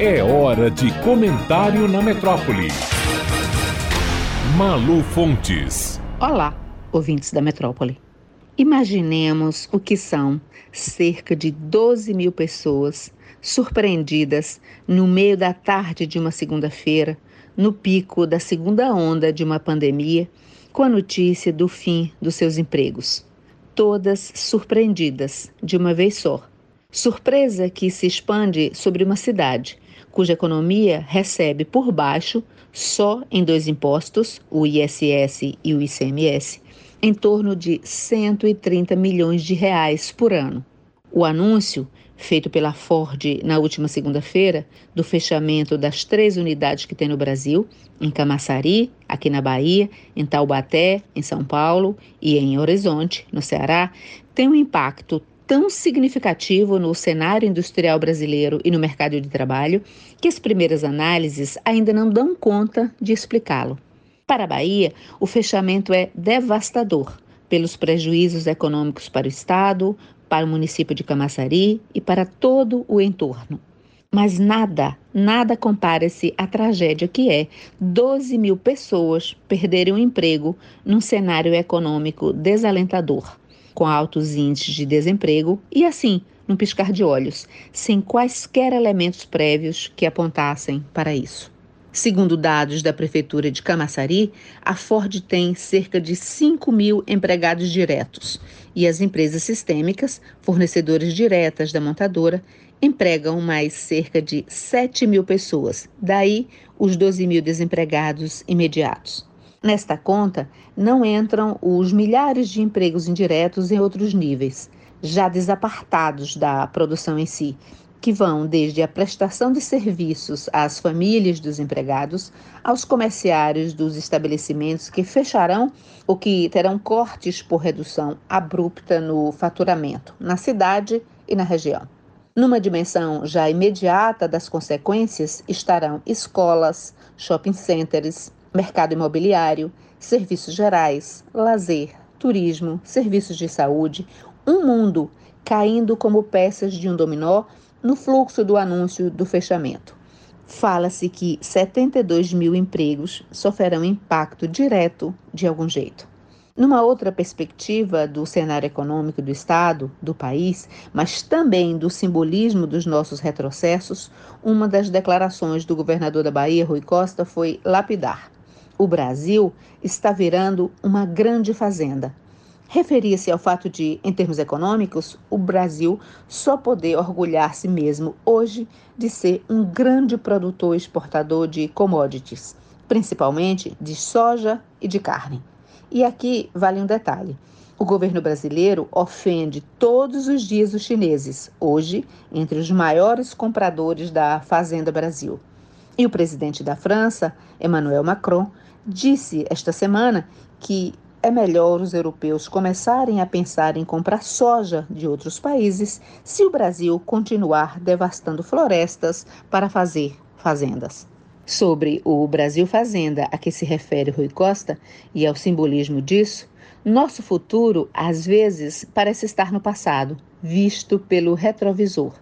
É hora de comentário na metrópole. Malu Fontes. Olá, ouvintes da metrópole. Imaginemos o que são cerca de 12 mil pessoas surpreendidas no meio da tarde de uma segunda-feira, no pico da segunda onda de uma pandemia, com a notícia do fim dos seus empregos. Todas surpreendidas de uma vez só. Surpresa que se expande sobre uma cidade cuja economia recebe por baixo, só em dois impostos, o ISS e o ICMS, em torno de 130 milhões de reais por ano. O anúncio, feito pela Ford na última segunda-feira, do fechamento das três unidades que tem no Brasil, em Camaçari, aqui na Bahia, em Taubaté, em São Paulo e em Horizonte, no Ceará, tem um impacto tão significativo no cenário industrial brasileiro e no mercado de trabalho que as primeiras análises ainda não dão conta de explicá-lo. Para a Bahia, o fechamento é devastador pelos prejuízos econômicos para o Estado, para o município de Camaçari e para todo o entorno. Mas nada, nada compara-se à tragédia que é 12 mil pessoas perderem o emprego num cenário econômico desalentador, com altos índices de desemprego e assim, num piscar de olhos, sem quaisquer elementos prévios que apontassem para isso. Segundo dados da Prefeitura de Camaçari, a Ford tem cerca de 5 mil empregados diretos e as empresas sistêmicas, fornecedoras diretas da montadora, empregam mais cerca de 7 mil pessoas, daí os 12 mil desempregados imediatos. Nesta conta não entram os milhares de empregos indiretos em outros níveis, já desapartados da produção em si, que vão desde a prestação de serviços às famílias dos empregados, aos comerciários dos estabelecimentos que fecharão ou que terão cortes por redução abrupta no faturamento, na cidade e na região. Numa dimensão já imediata das consequências estarão escolas, shopping centers, mercado imobiliário, serviços gerais, lazer, turismo, serviços de saúde, um mundo caindo como peças de um dominó no fluxo do anúncio do fechamento. Fala-se que 72 mil empregos sofrerão impacto direto de algum jeito. Numa outra perspectiva do cenário econômico do Estado, do país, mas também do simbolismo dos nossos retrocessos, uma das declarações do governador da Bahia, Rui Costa, foi lapidar. O Brasil está virando uma grande fazenda referia-se ao fato de, em termos econômicos, o Brasil só poder orgulhar-se mesmo hoje de ser um grande produtor exportador de commodities, principalmente de soja e de carne. E aqui vale um detalhe. O governo brasileiro ofende todos os dias os chineses, hoje entre os maiores compradores da Fazenda Brasil. E o presidente da França, Emmanuel Macron, disse esta semana que é melhor os europeus começarem a pensar em comprar soja de outros países se o Brasil continuar devastando florestas para fazer fazendas. Sobre o Brasil Fazenda a que se refere Rui Costa e ao simbolismo disso, nosso futuro às vezes parece estar no passado, visto pelo retrovisor.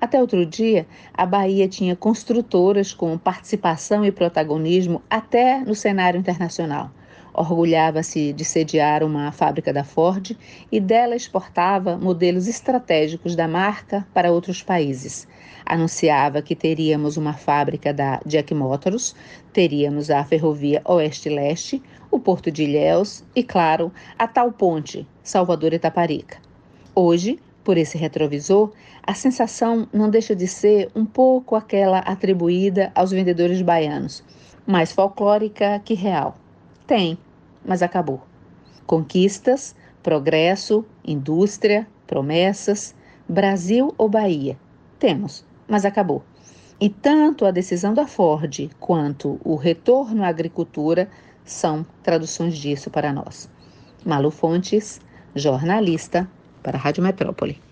Até outro dia, a Bahia tinha construtoras com participação e protagonismo até no cenário internacional orgulhava-se de sediar uma fábrica da Ford e dela exportava modelos estratégicos da marca para outros países. Anunciava que teríamos uma fábrica da Jack Motors, teríamos a ferrovia Oeste-Leste, o Porto de Ilhéus e, claro, a tal ponte, Salvador Itaparica. Hoje, por esse retrovisor, a sensação não deixa de ser um pouco aquela atribuída aos vendedores baianos, mais folclórica que real. Tem, mas acabou. Conquistas, progresso, indústria, promessas, Brasil ou Bahia? Temos, mas acabou. E tanto a decisão da Ford quanto o retorno à agricultura são traduções disso para nós. Malu Fontes, jornalista para a Rádio Metrópole.